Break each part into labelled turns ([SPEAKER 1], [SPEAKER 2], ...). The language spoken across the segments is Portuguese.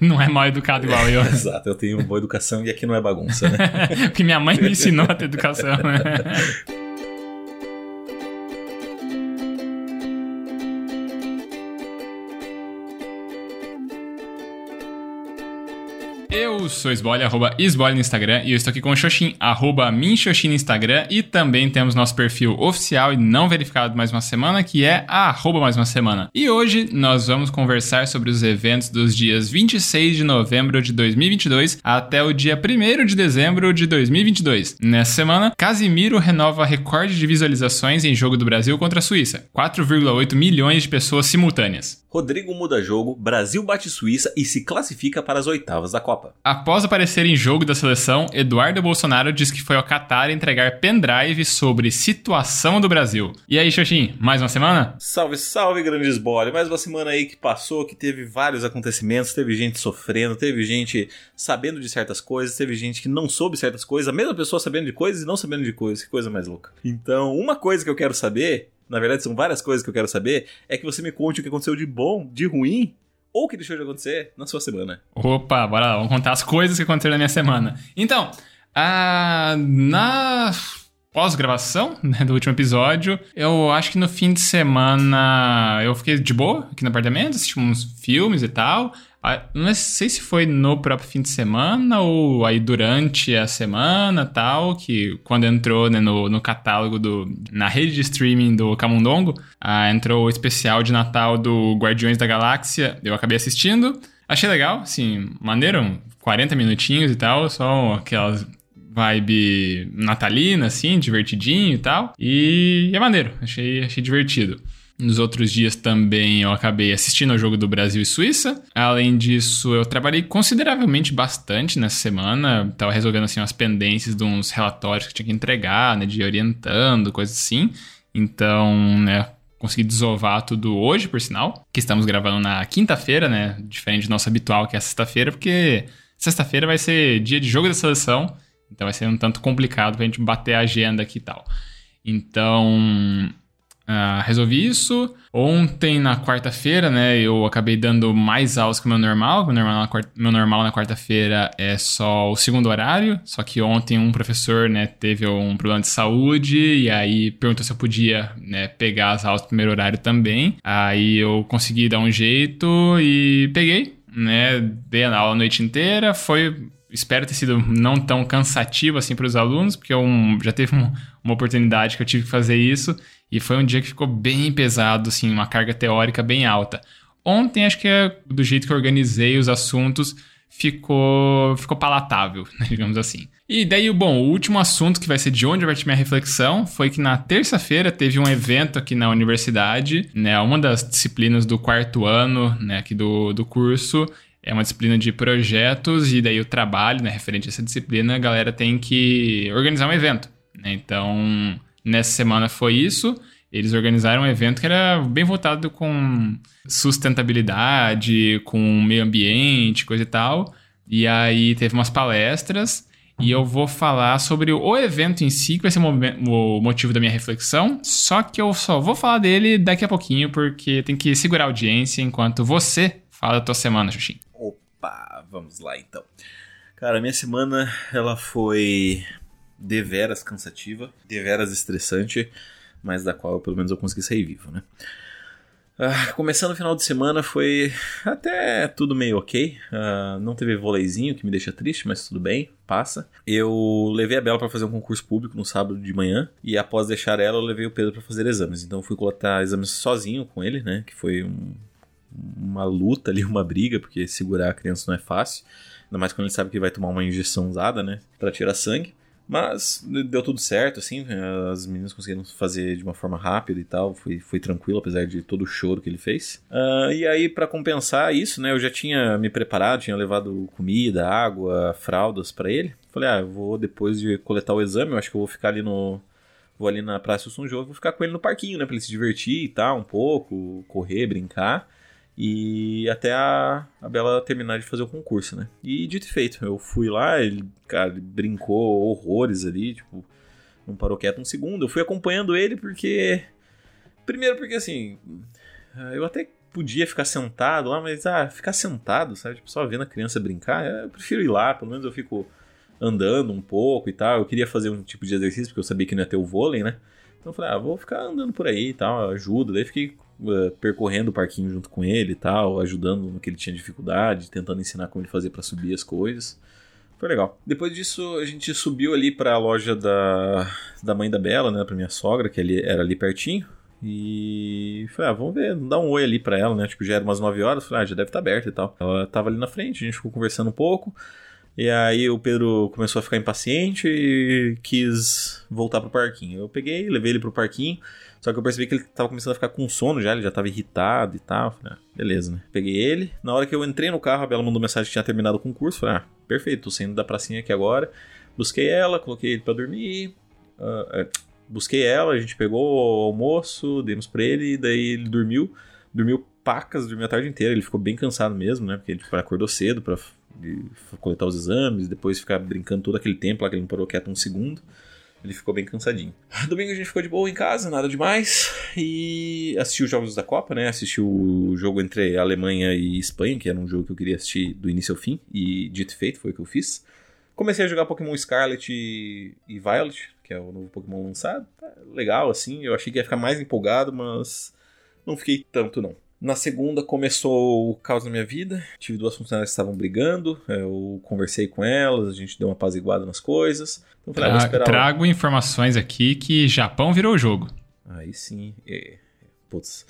[SPEAKER 1] não é mal educado igual eu.
[SPEAKER 2] Exato, eu tenho boa educação e aqui não é bagunça, né?
[SPEAKER 1] Porque minha mãe me ensinou a ter educação, Eu sou Esbole, arroba Esbole no Instagram, e eu estou aqui com o Xoxin, arroba Minxoxin no Instagram, e também temos nosso perfil oficial e não verificado mais uma semana, que é a arroba mais uma semana. E hoje nós vamos conversar sobre os eventos dos dias 26 de novembro de 2022 até o dia 1 de dezembro de 2022. Nessa semana, Casimiro renova recorde de visualizações em jogo do Brasil contra a Suíça, 4,8 milhões de pessoas simultâneas.
[SPEAKER 2] Rodrigo muda jogo, Brasil bate Suíça e se classifica para as oitavas da Copa.
[SPEAKER 1] Após aparecer em jogo da seleção, Eduardo Bolsonaro diz que foi ao Qatar entregar pendrive sobre situação do Brasil. E aí, Xoxin, mais uma semana?
[SPEAKER 2] Salve, salve, grandes bole. Mais uma semana aí que passou, que teve vários acontecimentos, teve gente sofrendo, teve gente sabendo de certas coisas, teve gente que não soube certas coisas, a mesma pessoa sabendo de coisas e não sabendo de coisas. Que coisa mais louca. Então, uma coisa que eu quero saber na verdade são várias coisas que eu quero saber, é que você me conte o que aconteceu de bom, de ruim ou que deixou de acontecer na sua semana.
[SPEAKER 1] Opa, bora lá, vamos contar as coisas que aconteceram na minha semana. Então, a... na pós-gravação né, do último episódio, eu acho que no fim de semana eu fiquei de boa aqui no apartamento, assisti uns filmes e tal. Ah, não sei se foi no próprio fim de semana ou aí durante a semana tal, que quando entrou né, no, no catálogo do. na rede de streaming do Camundongo, ah, entrou o especial de Natal do Guardiões da Galáxia, eu acabei assistindo. Achei legal, assim, maneiro, 40 minutinhos e tal, só aquelas vibe natalina, assim, divertidinho e tal. E é maneiro, achei, achei divertido. Nos outros dias também eu acabei assistindo ao jogo do Brasil e Suíça. Além disso, eu trabalhei consideravelmente bastante nessa semana. Tava resolvendo assim umas pendências de uns relatórios que tinha que entregar, né, de orientando, coisas assim. Então, né, consegui desovar tudo hoje, por sinal, que estamos gravando na quinta-feira, né, diferente do nosso habitual que é sexta-feira, porque sexta-feira vai ser dia de jogo da seleção, então vai ser um tanto complicado pra gente bater a agenda aqui e tal. Então, Uh, resolvi isso. Ontem, na quarta-feira, né, eu acabei dando mais aulas que o meu normal. Meu normal na, quarta, meu normal na quarta-feira é só o segundo horário. Só que ontem um professor, né, teve um problema de saúde e aí perguntou se eu podia, né, pegar as aulas do primeiro horário também. Aí eu consegui dar um jeito e peguei, né, dei a aula a noite inteira. Foi espero ter sido não tão cansativo assim para os alunos, porque eu já teve uma, uma oportunidade que eu tive que fazer isso e foi um dia que ficou bem pesado, assim, uma carga teórica bem alta. Ontem, acho que é do jeito que eu organizei os assuntos, ficou, ficou palatável, né, digamos assim. E daí, bom, o último assunto que vai ser de onde vai minha reflexão foi que na terça-feira teve um evento aqui na universidade, né, uma das disciplinas do quarto ano, né, aqui do, do curso, é uma disciplina de projetos e daí o trabalho, né, referente a essa disciplina, a galera tem que organizar um evento, né, então Nessa semana foi isso. Eles organizaram um evento que era bem voltado com sustentabilidade, com meio ambiente, coisa e tal. E aí teve umas palestras. E eu vou falar sobre o evento em si, que vai ser o motivo da minha reflexão. Só que eu só vou falar dele daqui a pouquinho, porque tem que segurar a audiência enquanto você fala da tua semana, Xuxim.
[SPEAKER 2] Opa, vamos lá então. Cara, minha semana ela foi deveras cansativa, deveras estressante, mas da qual pelo menos eu consegui sair vivo, né? Uh, começando o final de semana foi até tudo meio ok. Uh, não teve voleizinho, que me deixa triste, mas tudo bem, passa. Eu levei a Bela para fazer um concurso público no sábado de manhã e após deixar ela, eu levei o Pedro para fazer exames. Então fui coletar exames sozinho com ele, né? Que foi um, uma luta ali, uma briga, porque segurar a criança não é fácil. Ainda mais quando ele sabe que vai tomar uma injeção usada, né? Para tirar sangue. Mas deu tudo certo, assim, as meninas conseguiram fazer de uma forma rápida e tal, foi, foi tranquilo, apesar de todo o choro que ele fez. Uh, e aí, para compensar isso, né, eu já tinha me preparado, tinha levado comida, água, fraldas para ele. Falei, ah, eu vou depois de coletar o exame, eu acho que eu vou ficar ali no. Vou ali na Praça do São João, vou ficar com ele no parquinho, né, pra ele se divertir e tal, um pouco, correr, brincar. E até a, a Bela terminar de fazer o concurso, né? E dito e feito, eu fui lá, ele, cara, ele brincou horrores ali, tipo, não parou quieto um segundo. Eu fui acompanhando ele porque. Primeiro porque assim. Eu até podia ficar sentado lá, mas ah, ficar sentado, sabe? Tipo, só vendo a criança brincar, eu prefiro ir lá, pelo menos eu fico andando um pouco e tal. Eu queria fazer um tipo de exercício, porque eu sabia que não ia ter o vôlei, né? Então eu falei, ah, vou ficar andando por aí e tal, ajuda. Daí fiquei uh, percorrendo o parquinho junto com ele e tal, ajudando no que ele tinha dificuldade, tentando ensinar como ele fazia para subir as coisas. Foi legal. Depois disso, a gente subiu ali para a loja da, da mãe da Bela, né, pra minha sogra, que ali, era ali pertinho. E falei, ah, vamos ver, dar um oi ali pra ela, né? Tipo, já era umas 9 horas, falei, ah, já deve estar tá aberto e tal. Ela tava ali na frente, a gente ficou conversando um pouco. E aí o Pedro começou a ficar impaciente e quis voltar pro parquinho. Eu peguei, levei ele pro parquinho, só que eu percebi que ele tava começando a ficar com sono já, ele já tava irritado e tal. Falei, ah, beleza, né? Peguei ele. Na hora que eu entrei no carro, a Bela mandou mensagem que tinha terminado o concurso. Falei, ah, perfeito, tô saindo da pracinha aqui agora. Busquei ela, coloquei ele pra dormir. Uh, é, busquei ela, a gente pegou o almoço, demos pra ele, e daí ele dormiu. Dormiu pacas, dormiu a tarde inteira. Ele ficou bem cansado mesmo, né? Porque ele tipo, acordou cedo pra coletar os exames, depois ficar brincando todo aquele tempo lá que ele não parou quieto um segundo. Ele ficou bem cansadinho. Domingo a gente ficou de boa em casa, nada demais. E assistiu os jogos da Copa, né? Assistiu o jogo entre Alemanha e Espanha, que era um jogo que eu queria assistir do início ao fim. E dito e feito, foi o que eu fiz. Comecei a jogar Pokémon Scarlet e, Violet, que é o novo Pokémon lançado. Tá legal, assim. Eu achei que ia ficar mais empolgado, mas não fiquei tanto, não. Na segunda começou o caos na minha vida. Tive duas funcionárias que estavam brigando. Eu conversei com elas, a gente deu uma apaziguada nas coisas.
[SPEAKER 1] Então, falei, ah, Tra trago informações aqui que Japão virou o jogo.
[SPEAKER 2] Aí sim. É... Putz.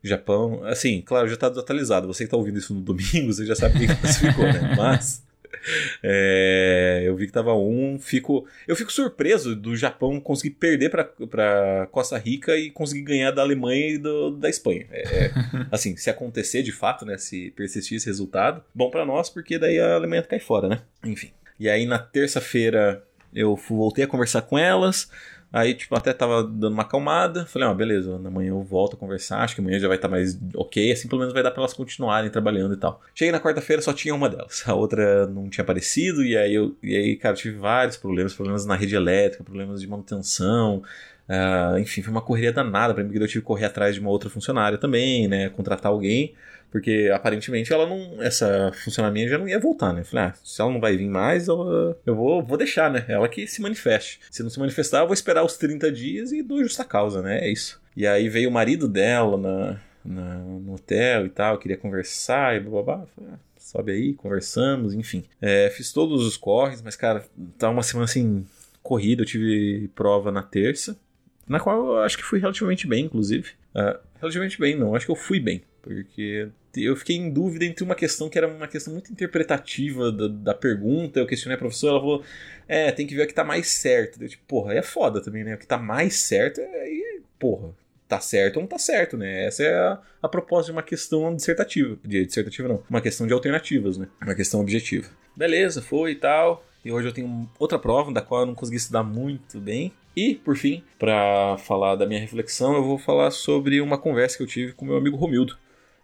[SPEAKER 2] Japão, assim, claro, já está desatualizado. Você que está ouvindo isso no domingo, você já sabe o que classificou, né? Mas é, eu vi que tava um, fico, eu fico surpreso do Japão conseguir perder para Costa Rica e conseguir ganhar da Alemanha e do, da Espanha. É, é, assim, se acontecer de fato, né, se persistir esse resultado, bom para nós porque daí a Alemanha cai fora, né? Enfim. E aí na terça-feira eu voltei a conversar com elas. Aí, tipo, até tava dando uma acalmada. Falei, ó, ah, beleza, amanhã eu volto a conversar. Acho que amanhã já vai estar tá mais ok. Assim, pelo menos vai dar pra elas continuarem trabalhando e tal. Cheguei na quarta-feira, só tinha uma delas. A outra não tinha aparecido. E aí, eu, e aí cara, tive vários problemas. Problemas na rede elétrica, problemas de manutenção. Uh, enfim, foi uma correria danada pra mim, porque eu tive que correr atrás de uma outra funcionária também, né? Contratar alguém. Porque aparentemente ela não. Essa funcionamento já não ia voltar, né? Falei, ah, se ela não vai vir mais, eu, eu vou, vou deixar, né? Ela que se manifeste. Se não se manifestar, eu vou esperar os 30 dias e dou justa causa, né? É isso. E aí veio o marido dela na, na no hotel e tal, queria conversar e blá blá blá. Falei, ah, sobe aí, conversamos, enfim. É, fiz todos os corres, mas, cara, tá uma semana assim corrida. Eu tive prova na terça, na qual eu acho que fui relativamente bem, inclusive. Uh, relativamente bem, não, acho que eu fui bem. Porque eu fiquei em dúvida entre uma questão que era uma questão muito interpretativa da, da pergunta. Eu questionei a professora, ela falou: É, tem que ver o que tá mais certo. Eu, tipo, porra, é foda também, né? O que tá mais certo é. Porra, tá certo ou não tá certo, né? Essa é a, a proposta de uma questão dissertativa. De, dissertativa não, uma questão de alternativas, né? Uma questão objetiva. Beleza, foi e tal. E hoje eu tenho outra prova da qual eu não consegui estudar muito bem. E, por fim, para falar da minha reflexão, eu vou falar sobre uma conversa que eu tive com meu amigo Romildo.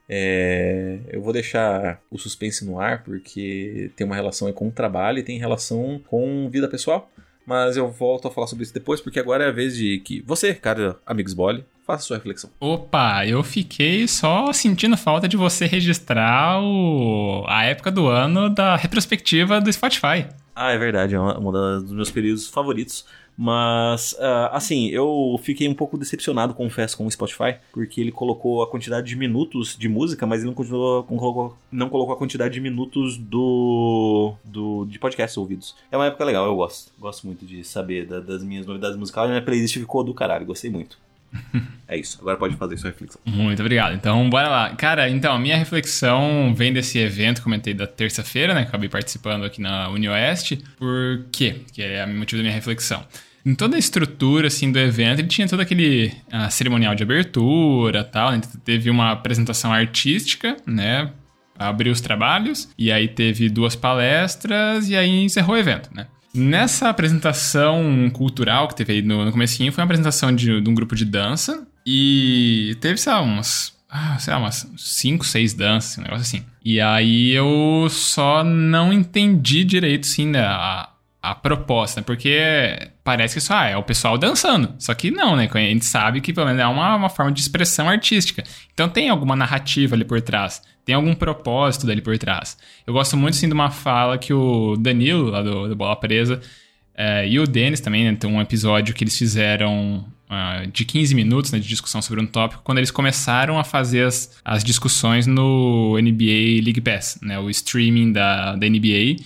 [SPEAKER 2] É, eu vou deixar o suspense no ar porque tem uma relação com o trabalho e tem relação com vida pessoal. Mas eu volto a falar sobre isso depois, porque agora é a vez de que você, cara, amigos Bole, faça sua reflexão.
[SPEAKER 1] Opa, eu fiquei só sentindo falta de você registrar o... a época do ano da retrospectiva do Spotify.
[SPEAKER 2] Ah, é verdade, é um dos meus períodos favoritos. Mas, uh, assim, eu fiquei um pouco decepcionado, confesso, com o Spotify, porque ele colocou a quantidade de minutos de música, mas ele não, colocou, não colocou a quantidade de minutos do, do de podcasts ouvidos. É uma época legal, eu gosto. Gosto muito de saber da, das minhas novidades musicais. Minha playlist ficou do caralho, gostei muito. É isso, agora pode fazer sua reflexão.
[SPEAKER 1] Muito obrigado. Então, bora lá. Cara, então, a minha reflexão vem desse evento comentei da terça-feira, né? Acabei participando aqui na UniOeste. Por quê? Que é o motivo da minha reflexão. Em toda a estrutura, assim, do evento, ele tinha todo aquele uh, cerimonial de abertura tal, né? Teve uma apresentação artística, né? Abriu os trabalhos, e aí teve duas palestras, e aí encerrou o evento, né? Nessa apresentação cultural que teve aí no, no comecinho, foi uma apresentação de, de um grupo de dança. E teve, sei lá, umas ah, sei lá, umas 5, 6 danças, um negócio assim. E aí eu só não entendi direito, assim, né, a, a proposta, porque parece que só ah, é o pessoal dançando. Só que não, né? A gente sabe que pelo menos é uma, uma forma de expressão artística. Então tem alguma narrativa ali por trás, tem algum propósito ali por trás. Eu gosto muito sim de uma fala que o Danilo, lá do, do Bola Presa, é, e o Denis também, né, tem um episódio que eles fizeram uh, de 15 minutos né, de discussão sobre um tópico, quando eles começaram a fazer as, as discussões no NBA League Pass, né, o streaming da, da NBA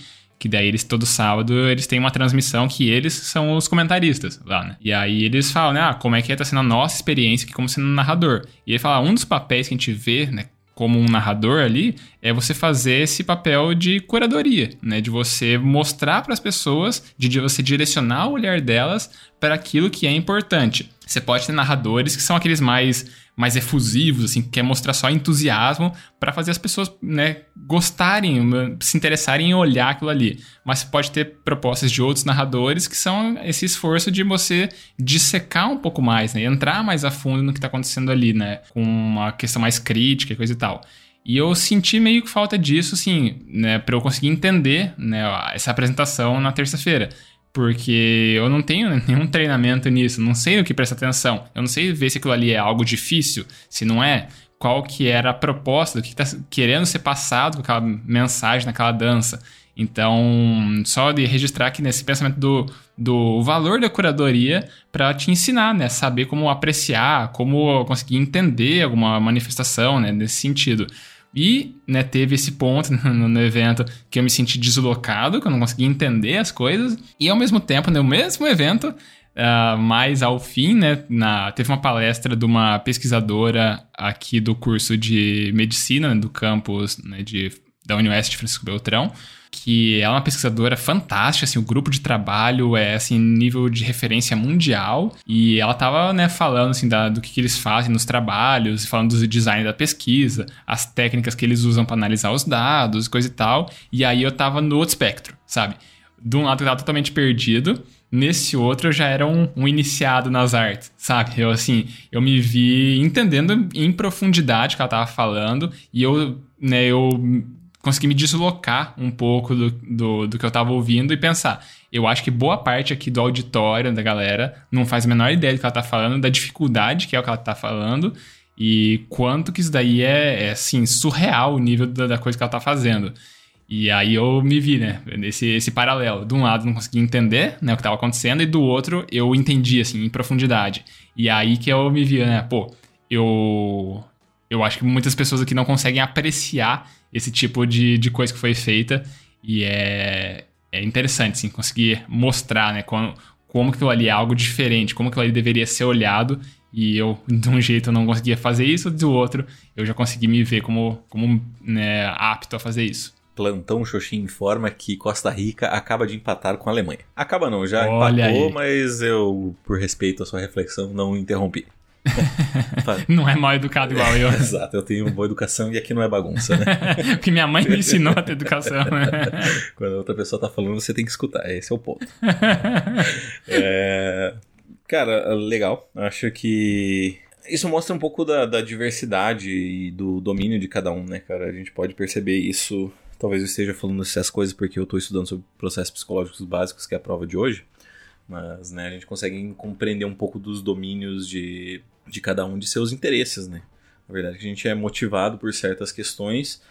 [SPEAKER 1] que daí eles todo sábado eles têm uma transmissão que eles são os comentaristas lá, né? E aí eles falam, né, ah, como é que tá sendo a nossa experiência aqui como sendo um narrador. E ele fala, um dos papéis que a gente vê, né, como um narrador ali, é você fazer esse papel de curadoria, né? De você mostrar para as pessoas, de você direcionar o olhar delas para aquilo que é importante. Você pode ter narradores que são aqueles mais mais efusivos, assim, que quer mostrar só entusiasmo para fazer as pessoas, né, gostarem, se interessarem em olhar aquilo ali. Mas pode ter propostas de outros narradores que são esse esforço de você dissecar um pouco mais, né, entrar mais a fundo no que está acontecendo ali, né, com uma questão mais crítica e coisa e tal. E eu senti meio que falta disso, assim, né, para eu conseguir entender, né, essa apresentação na terça-feira porque eu não tenho nenhum treinamento nisso, não sei o que prestar atenção. Eu não sei ver se aquilo ali é algo difícil, se não é, qual que era a proposta, o que está querendo ser passado com aquela mensagem naquela dança. Então, só de registrar aqui nesse pensamento do, do valor da curadoria para te ensinar, né? Saber como apreciar, como conseguir entender alguma manifestação, né? Nesse sentido. E né, teve esse ponto no, no, evento que eu me senti deslocado, que eu não conseguia entender as coisas. E ao mesmo tempo, no mesmo evento, uh, mais ao fim, né, na, teve uma palestra de uma pesquisadora aqui do curso de medicina, né, do campus né, de, da Universidade de Francisco Beltrão, que é uma pesquisadora fantástica, assim, o grupo de trabalho é, assim, nível de referência mundial, e ela tava, né, falando, assim, da, do que, que eles fazem nos trabalhos, falando do design da pesquisa, as técnicas que eles usam para analisar os dados, coisa e tal, e aí eu tava no outro espectro, sabe? De um lado eu tava totalmente perdido, nesse outro eu já era um, um, iniciado nas artes, sabe? Eu, assim, eu me vi entendendo em profundidade o que ela tava falando, e eu, né, eu consegui me deslocar um pouco do, do, do que eu estava ouvindo e pensar. Eu acho que boa parte aqui do auditório da galera não faz a menor ideia do que ela está falando, da dificuldade que é o que ela está falando e quanto que isso daí é, é assim, surreal o nível da, da, coisa que ela está fazendo. E aí eu me vi, né, nesse esse paralelo. De um lado não consegui entender né, o que estava acontecendo e do outro eu entendi, assim, em profundidade. E aí que eu me vi, né, pô, eu... Eu acho que muitas pessoas aqui não conseguem apreciar esse tipo de, de coisa que foi feita. E é, é interessante, assim, conseguir mostrar, né, como, como aquilo ali é algo diferente, como aquilo ali deveria ser olhado. E eu, de um jeito, eu não conseguia fazer isso, do outro, eu já consegui me ver como, como né, apto a fazer isso.
[SPEAKER 2] Plantão Xoxin informa que Costa Rica acaba de empatar com a Alemanha. Acaba não, já Olha empatou, aí. mas eu, por respeito à sua reflexão, não interrompi.
[SPEAKER 1] não é mal educado igual eu.
[SPEAKER 2] Exato, eu tenho boa educação e aqui não é bagunça, né?
[SPEAKER 1] Porque minha mãe me ensinou a ter educação?
[SPEAKER 2] Quando a outra pessoa tá falando, você tem que escutar, esse é o ponto. é... Cara, legal. Acho que isso mostra um pouco da, da, diversidade e do domínio de cada um, né, cara? A gente pode perceber isso. Talvez eu esteja falando essas coisas porque eu estou estudando sobre processos psicológicos básicos, que é a prova de hoje. Mas né, a gente consegue compreender um pouco dos domínios de de cada um de seus interesses, né? Na verdade, a gente é motivado por certas questões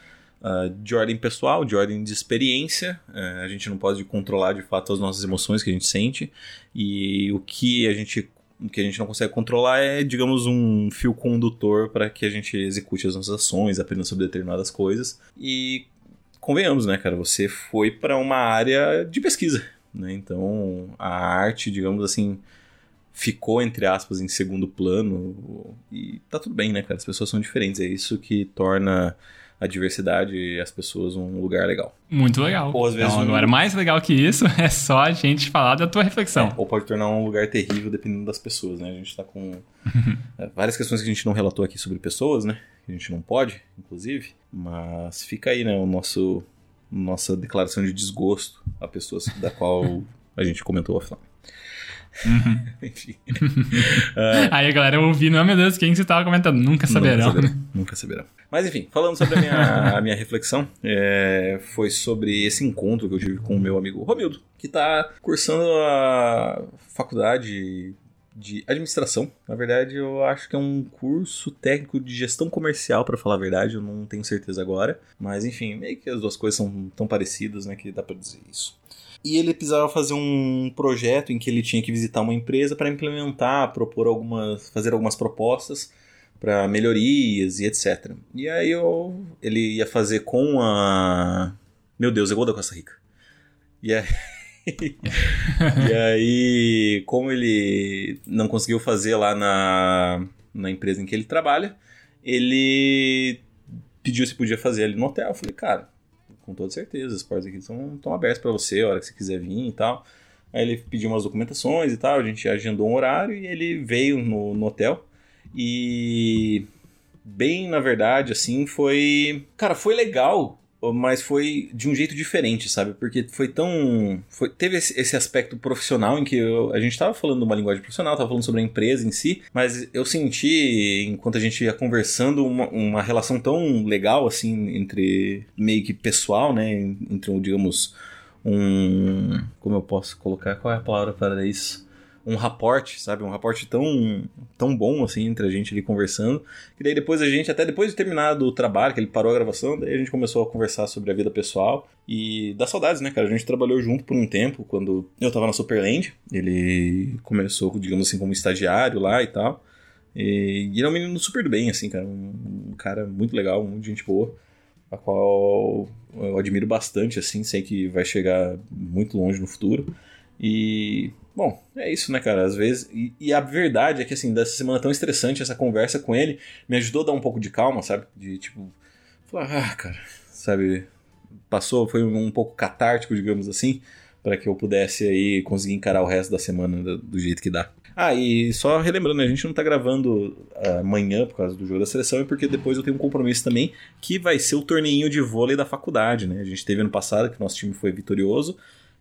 [SPEAKER 2] uh, de ordem pessoal, de ordem de experiência. Uh, a gente não pode controlar de fato as nossas emoções que a gente sente e o que a gente o que a gente não consegue controlar é, digamos, um fio condutor para que a gente execute as nossas ações, aprenda sobre determinadas coisas. E convenhamos, né, cara, você foi para uma área de pesquisa, né? Então, a arte, digamos assim, ficou, entre aspas, em segundo plano. E tá tudo bem, né, cara? As pessoas são diferentes. É isso que torna a diversidade e as pessoas um lugar legal.
[SPEAKER 1] Muito legal. Ou às vezes. Não, um... Agora, mais legal que isso é só a gente falar da tua reflexão. É,
[SPEAKER 2] ou pode tornar um lugar terrível dependendo das pessoas, né? A gente tá com é, várias questões que a gente não relatou aqui sobre pessoas, né? Que a gente não pode, inclusive. Mas fica aí, né? O nosso. Nossa declaração de desgosto a pessoas da qual a gente comentou offline.
[SPEAKER 1] Uhum.
[SPEAKER 2] Enfim.
[SPEAKER 1] Aí a galera ouvindo, oh meu Deus, quem você tava comentando? Nunca saberão.
[SPEAKER 2] Nunca saberão.
[SPEAKER 1] né?
[SPEAKER 2] Nunca saberão. Mas enfim, falando sobre a minha, a minha reflexão, é, foi sobre esse encontro que eu tive com o meu amigo Romildo, que está cursando a faculdade de administração. Na verdade, eu acho que é um curso técnico de gestão comercial, para falar a verdade, eu não tenho certeza agora. Mas enfim, meio que as duas coisas são tão parecidas, né, que dá para dizer isso. E ele precisava fazer um projeto em que ele tinha que visitar uma empresa para implementar, propor algumas, fazer algumas propostas para melhorias e etc. E aí eu, ele ia fazer com a. Meu Deus, é igual da Costa Rica. E aí. e aí, como ele não conseguiu fazer lá na, na empresa em que ele trabalha, ele pediu se podia fazer ali no hotel. Eu falei, cara, com toda certeza, as portas aqui estão, abertas para você, a hora que você quiser vir e tal. Aí ele pediu umas documentações e tal, a gente agendou um horário e ele veio no, no hotel. E bem, na verdade, assim, foi. Cara, foi legal, mas foi de um jeito diferente, sabe? Porque foi tão. Foi, teve esse, aspecto profissional em que eu, a gente tava falando uma linguagem profissional, tava falando sobre a empresa em si, mas eu senti, enquanto a gente ia conversando, uma, uma relação tão legal, assim, entre meio que pessoal, né? Entre, digamos, um. Como eu posso colocar? Qual é a palavra para isso? Um raporte, sabe? Um raporte tão, tão bom, assim, entre a gente ali conversando. Que daí depois a gente, até depois de terminado o trabalho, que ele parou a gravação, daí a gente começou a conversar sobre a vida pessoal. E dá saudades, né, cara? A gente trabalhou junto por um tempo, quando eu tava na Superland. Ele começou, digamos assim, como estagiário lá e tal. E, ele é um menino super bem, assim, cara. Um, um cara muito legal, muito gente boa. A qual eu admiro bastante, assim. Sei que vai chegar muito longe no futuro. E Bom, é isso, né, cara? Às vezes. E, e, a verdade é que, assim, dessa semana tão estressante, essa conversa com ele me ajudou a dar um pouco de calma, sabe? De tipo. Falar, ah, cara, sabe? Passou, foi um pouco catártico, digamos assim, para que eu pudesse aí conseguir encarar o resto da semana do, do, jeito que dá. Ah, e só relembrando, a gente não tá gravando amanhã por causa do jogo da seleção, é porque depois eu tenho um compromisso também, que vai ser o torneinho de vôlei da faculdade, né? A gente teve ano passado que nosso time foi vitorioso,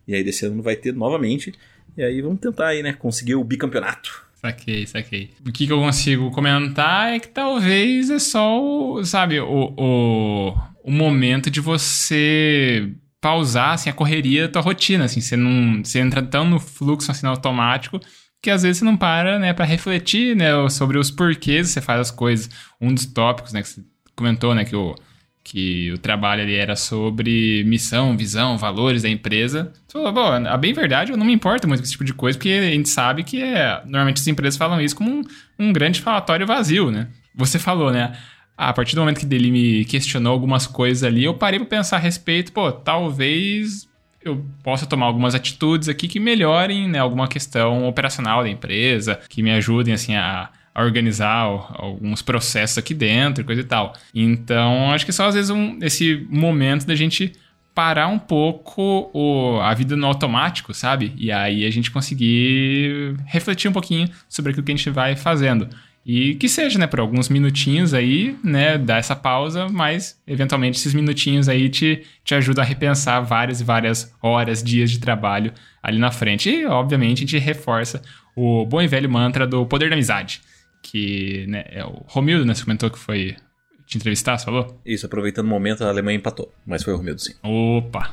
[SPEAKER 2] e aí desse ano vai ter novamente. E aí vamos tentar aí, né? Conseguir o bicampeonato.
[SPEAKER 1] Saquei, saquei. O que, que eu consigo comentar é que talvez é só, o, sabe, o, o, o momento de você pausar, assim, a correria da tua rotina, assim, você não, você entra tão no fluxo, assim, automático, que às vezes você não para, né, para refletir, né, sobre os porquês você faz as coisas. Um dos tópicos, né, que você comentou, né, que o que o trabalho ali era sobre missão, visão, valores da empresa. Você falou, bom, a bem verdade, eu não me importo muito com esse tipo de coisa, porque a gente sabe que é, normalmente as empresas falam isso como um, um grande falatório vazio, né? Você falou, né? A partir do momento que ele me questionou algumas coisas ali, eu parei para pensar a respeito, pô, talvez eu possa tomar algumas atitudes aqui que melhorem né, alguma questão operacional da empresa, que me ajudem assim a a organizar alguns processos aqui dentro, coisa e tal. Então, acho que só às vezes um, esse momento da gente parar um pouco o, a vida no automático, sabe? E aí a gente conseguir refletir um pouquinho sobre aquilo que a gente vai fazendo. E que seja, né, por alguns minutinhos aí, né, dar essa pausa, mas eventualmente esses minutinhos aí te, te ajudam a repensar várias e várias horas, dias de trabalho ali na frente. E, obviamente, a gente reforça o bom e velho mantra do poder da amizade que né, é o Romildo, né? Você comentou que foi te entrevistar, você falou?
[SPEAKER 2] Isso, aproveitando o momento, a Alemanha empatou, mas foi o Romildo, sim.
[SPEAKER 1] Opa!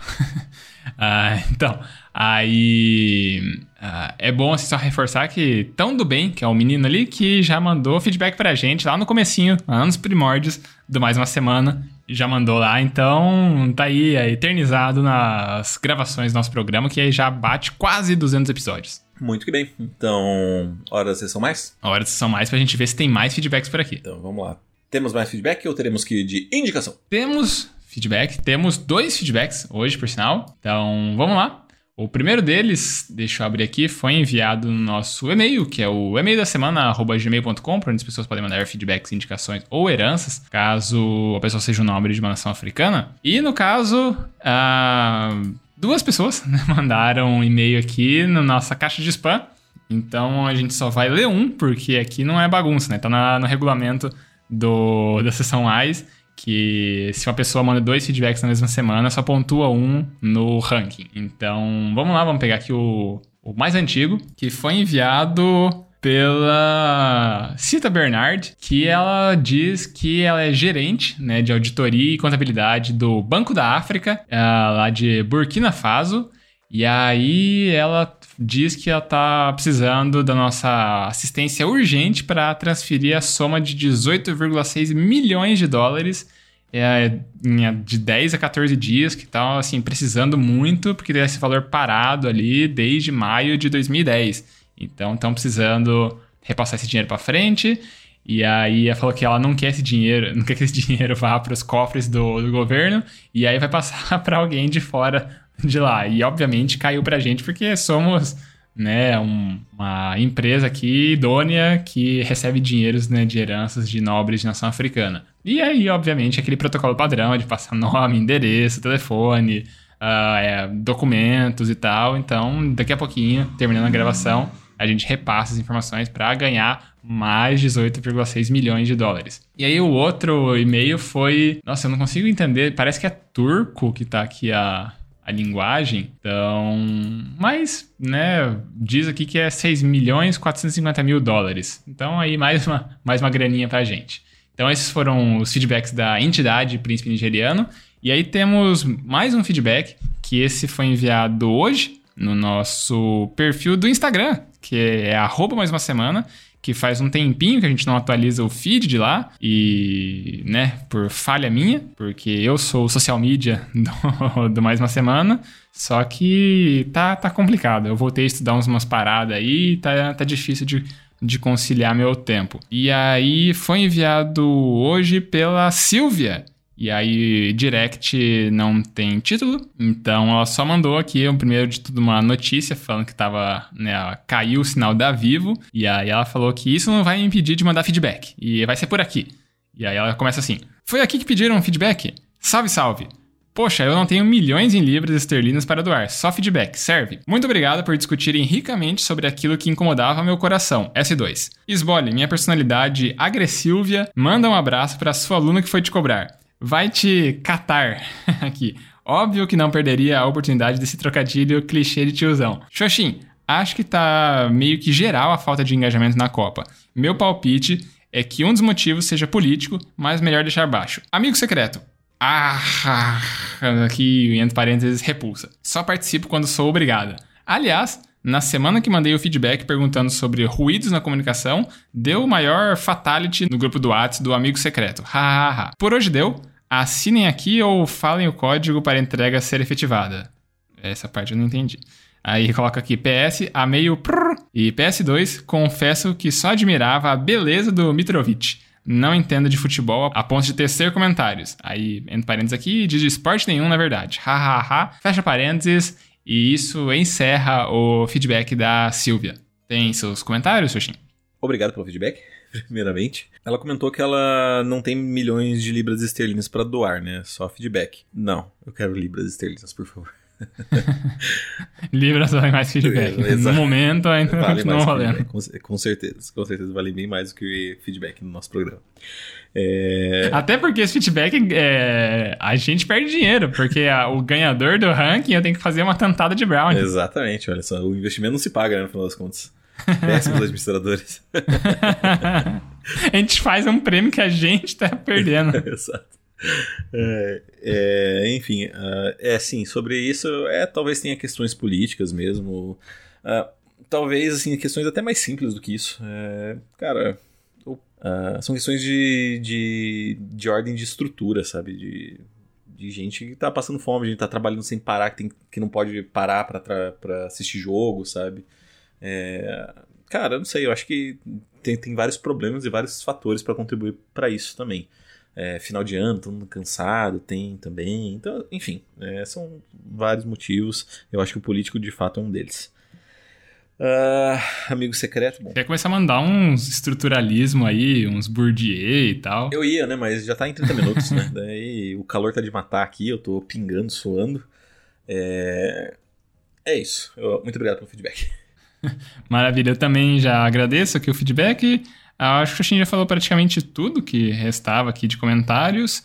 [SPEAKER 1] ah, então, aí ah, é bom assim, só reforçar que tão do bem, que é o menino ali, que já mandou feedback pra gente lá no comecinho, lá nos primórdios do Mais Uma Semana, já mandou lá, então tá aí é eternizado nas gravações do nosso programa, que aí já bate quase 200 episódios.
[SPEAKER 2] Muito que bem. Então, hora da sessão mais?
[SPEAKER 1] Hora da sessão mais pra gente ver se tem mais feedbacks por aqui.
[SPEAKER 2] Então, vamos lá. Temos mais feedback ou teremos que ir de indicação?
[SPEAKER 1] Temos feedback, temos dois feedbacks hoje, por sinal. Então, vamos lá. O primeiro deles, deixa eu abrir aqui, foi enviado no nosso e-mail, que é o e-mail da semana, gmail.com, para onde as pessoas podem mandar feedbacks, indicações ou heranças, caso a pessoa seja um nobre de uma nação africana. E no caso, uh, duas pessoas né, mandaram um e-mail aqui na nossa caixa de spam. Então a gente só vai ler um, porque aqui não é bagunça, né? Tá na, no regulamento do, da sessão AIS que se uma pessoa manda dois feedbacks na mesma semana, só pontua um no ranking. Então vamos lá, vamos pegar aqui o, o mais antigo, que foi enviado pela Cita Bernard, que ela diz que ela é gerente né, de auditoria e contabilidade do Banco da África, uh, lá de Burkina Faso. E aí ela diz que ela está precisando da nossa assistência urgente para transferir a soma de 18,6 milhões de dólares é, de 10 a 14 dias, que estão assim, precisando muito, porque tem esse valor parado ali desde maio de 2010. Então estão precisando repassar esse dinheiro para frente. E aí ela falou que ela não quer esse dinheiro, não quer que esse dinheiro vá para os cofres do, do governo, e aí vai passar para alguém de fora de lá. E obviamente caiu pra gente porque somos né, um, uma empresa aqui idônea que recebe dinheiros né, de heranças de nobres de nação africana. E aí, obviamente, aquele protocolo padrão de passar nome, endereço, telefone, uh, é, documentos e tal. Então, daqui a pouquinho, terminando a gravação, a gente repassa as informações para ganhar mais 18,6 milhões de dólares. E aí o outro e-mail foi, nossa, eu não consigo entender, parece que é turco que tá aqui a a linguagem. Então, mas, né, diz aqui que é 6 milhões 450 mil dólares. Então, aí mais uma, mais uma graninha pra gente. Então, esses foram os feedbacks da entidade Príncipe Nigeriano. E aí temos mais um feedback, que esse foi enviado hoje no nosso perfil do Instagram, que é arroba mais uma semana que faz um tempinho que a gente não atualiza o feed de lá e, né, por falha minha, porque eu sou o social media do, do Mais Uma Semana, só que tá, tá complicado. Eu voltei a estudar umas paradas aí tá, tá difícil de, de conciliar meu tempo. E aí foi enviado hoje pela Silvia, e aí, direct não tem título, então ela só mandou aqui, primeiro de tudo, uma notícia falando que tava, né, caiu o sinal da Vivo, e aí ela falou que isso não vai impedir de mandar feedback, e vai ser por aqui. E aí ela começa assim: Foi aqui que pediram feedback? Salve, salve! Poxa, eu não tenho milhões em libras esterlinas para doar, só feedback, serve. Muito obrigado por discutirem ricamente sobre aquilo que incomodava meu coração, S2. Esbole, minha personalidade agressiva, manda um abraço para sua aluna que foi te cobrar vai te catar aqui. Óbvio que não perderia a oportunidade desse trocadilho clichê de tiozão. Xoxin, acho que tá meio que geral a falta de engajamento na Copa. Meu palpite é que um dos motivos seja político, mas melhor deixar baixo. Amigo secreto. Ah, aqui entre parênteses, repulsa. Só participo quando sou obrigada. Aliás, na semana que mandei o feedback perguntando sobre ruídos na comunicação, deu o maior fatality no grupo do WhatsApp do amigo secreto. Hahaha. Por hoje deu. Assinem aqui ou falem o código para entrega ser efetivada. Essa parte eu não entendi. Aí coloca aqui PS, a meio e PS2, confesso que só admirava a beleza do Mitrovic. Não entendo de futebol a ponto de tecer comentários. Aí, entre parênteses aqui, diz de esporte nenhum, na verdade. Hahaha. Fecha parênteses. E isso encerra o feedback da Silvia. Tem seus comentários, Xuxin?
[SPEAKER 2] Obrigado pelo feedback, primeiramente. Ela comentou que ela não tem milhões de libras esterlinas para doar, né? Só feedback. Não, eu quero libras esterlinas, por favor.
[SPEAKER 1] libras valem mais feedback. É, no momento ainda vale continua valendo.
[SPEAKER 2] Com, com, certeza, com certeza vale bem mais do que feedback no nosso programa.
[SPEAKER 1] É... Até porque esse feedback, é... a gente perde dinheiro, porque a, o ganhador do ranking eu tenho que fazer uma tentada de brownie.
[SPEAKER 2] Exatamente, olha só, o investimento não se paga, né, no final das contas. Péssimos administradores.
[SPEAKER 1] a gente faz um prêmio que a gente tá perdendo.
[SPEAKER 2] Exato. É, é, enfim, uh, é assim, sobre isso, é, talvez tenha questões políticas mesmo. Uh, talvez, assim, questões até mais simples do que isso. É, cara, Uh, são questões de, de, de ordem de estrutura, sabe? De, de gente que tá passando fome, gente tá trabalhando sem parar, que, tem, que não pode parar para assistir jogo, sabe? É, cara, eu não sei, eu acho que tem, tem vários problemas e vários fatores para contribuir para isso também. É, final de ano, todo mundo cansado, tem também. Então, enfim, é, são vários motivos. Eu acho que o político de fato é um deles. Uh, amigo secreto, bom.
[SPEAKER 1] Quer começar a mandar uns estruturalismo aí, uns Bourdieu e tal?
[SPEAKER 2] Eu ia, né? Mas já tá em 30 minutos, né? Daí o calor tá de matar aqui, eu tô pingando, suando. É, é isso. Eu... Muito obrigado pelo feedback.
[SPEAKER 1] Maravilha, eu também já agradeço aqui o feedback. Acho que o Xin já falou praticamente tudo que restava aqui de comentários.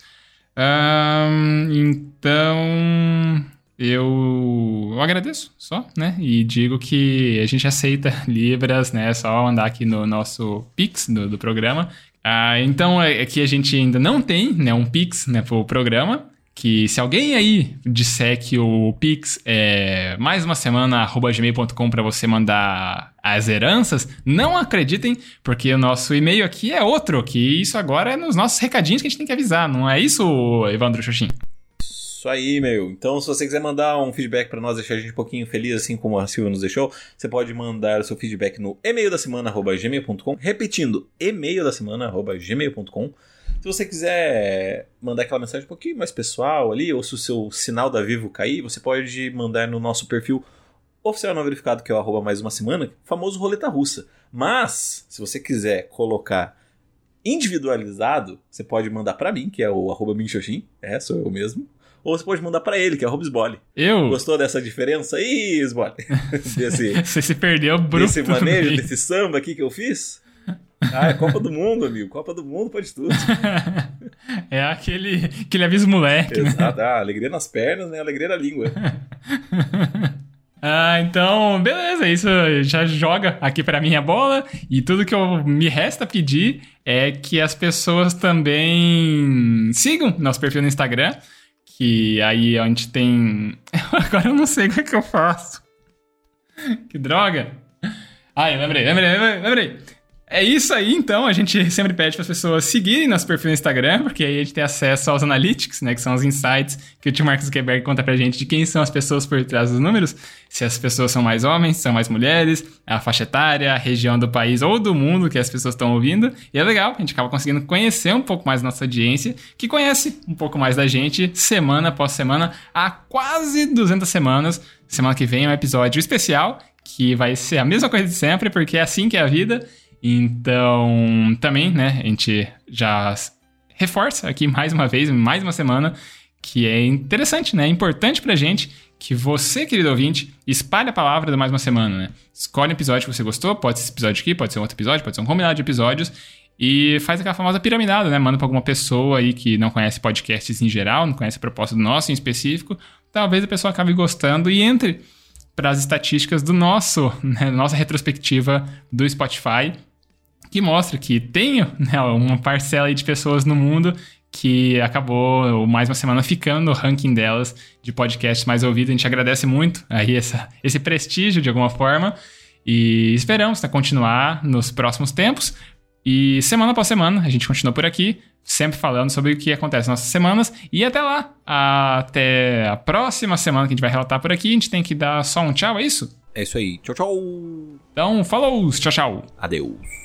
[SPEAKER 1] Um, então, eu eu agradeço só, né? E digo que a gente aceita Libras, né? É só mandar aqui no nosso Pix do, do programa. Ah, então, aqui é a gente ainda não tem né, um Pix né, pro programa, que se alguém aí disser que o Pix é mais uma semana gmail.com para você mandar as heranças, não acreditem, porque o nosso e-mail aqui é outro, que isso agora é nos nossos recadinhos que a gente tem que avisar, não é isso, Evandro Xoxin?
[SPEAKER 2] Isso aí, meu. Então, se você quiser mandar um feedback para nós, deixar a gente um pouquinho feliz, assim como a Silvia nos deixou, você pode mandar o seu feedback no e-mail da semana, gmail.com. Repetindo, e-mail da semana, gmail.com. Se você quiser mandar aquela mensagem um pouquinho mais pessoal ali, ou se o seu sinal da Vivo cair, você pode mandar no nosso perfil oficial não verificado, que é o arroba mais uma semana, famoso roleta russa. Mas, se você quiser colocar individualizado, você pode mandar para mim, que é o arroba minxoxin, é, sou eu mesmo. Ou você pode mandar para ele, que é o Rob Sbole.
[SPEAKER 1] Eu?
[SPEAKER 2] Gostou dessa diferença aí, Sbole?
[SPEAKER 1] desse, você se perdeu bruto.
[SPEAKER 2] Desse manejo, desse samba aqui que eu fiz? Ah, é Copa do Mundo, amigo. Copa do Mundo pode tudo.
[SPEAKER 1] é aquele, aquele aviso moleque.
[SPEAKER 2] Né? Exato. Né? Ah, alegria nas pernas, né? Alegria na língua.
[SPEAKER 1] Ah, então, beleza. Isso já joga aqui para mim a bola. E tudo que eu me resta pedir é que as pessoas também sigam nosso perfil no Instagram. Que aí a gente tem. Agora eu não sei o que, é que eu faço. Que droga! Ai, lembrei, lembrei, lembrei. lembrei. É isso aí, então. A gente sempre pede para as pessoas seguirem nosso perfil no Instagram, porque aí a gente tem acesso aos analytics, né? Que são os insights que o tio Marcos Zuckerberg conta pra gente de quem são as pessoas por trás dos números. Se as pessoas são mais homens, são mais mulheres, a faixa etária, a região do país ou do mundo que as pessoas estão ouvindo. E é legal, a gente acaba conseguindo conhecer um pouco mais nossa audiência, que conhece um pouco mais da gente semana após semana, há quase 200 semanas. Semana que vem é um episódio especial, que vai ser a mesma coisa de sempre, porque é assim que é a vida. Então, também, né, a gente já reforça aqui mais uma vez, mais uma semana, que é interessante, né? É importante pra gente que você, querido ouvinte, espalhe a palavra da mais uma semana, né? Escolhe um episódio que você gostou, pode ser esse episódio aqui, pode ser um outro episódio, pode ser um combinado de episódios, e faz aquela famosa piramidada, né? Manda pra alguma pessoa aí que não conhece podcasts em geral, não conhece a proposta do nosso em específico, talvez a pessoa acabe gostando e entre para as estatísticas do nosso, né, nossa retrospectiva do Spotify que mostra que tem né, uma parcela de pessoas no mundo que acabou mais uma semana ficando no ranking delas de podcasts mais ouvidos. A gente agradece muito aí essa, esse prestígio de alguma forma e esperamos né, continuar nos próximos tempos. E semana após semana a gente continua por aqui, sempre falando sobre o que acontece nas nossas semanas. E até lá, até a próxima semana que a gente vai relatar por aqui. A gente tem que dar só um tchau, é isso?
[SPEAKER 2] É isso aí. Tchau, tchau.
[SPEAKER 1] Então, falou, tchau, tchau.
[SPEAKER 2] Adeus.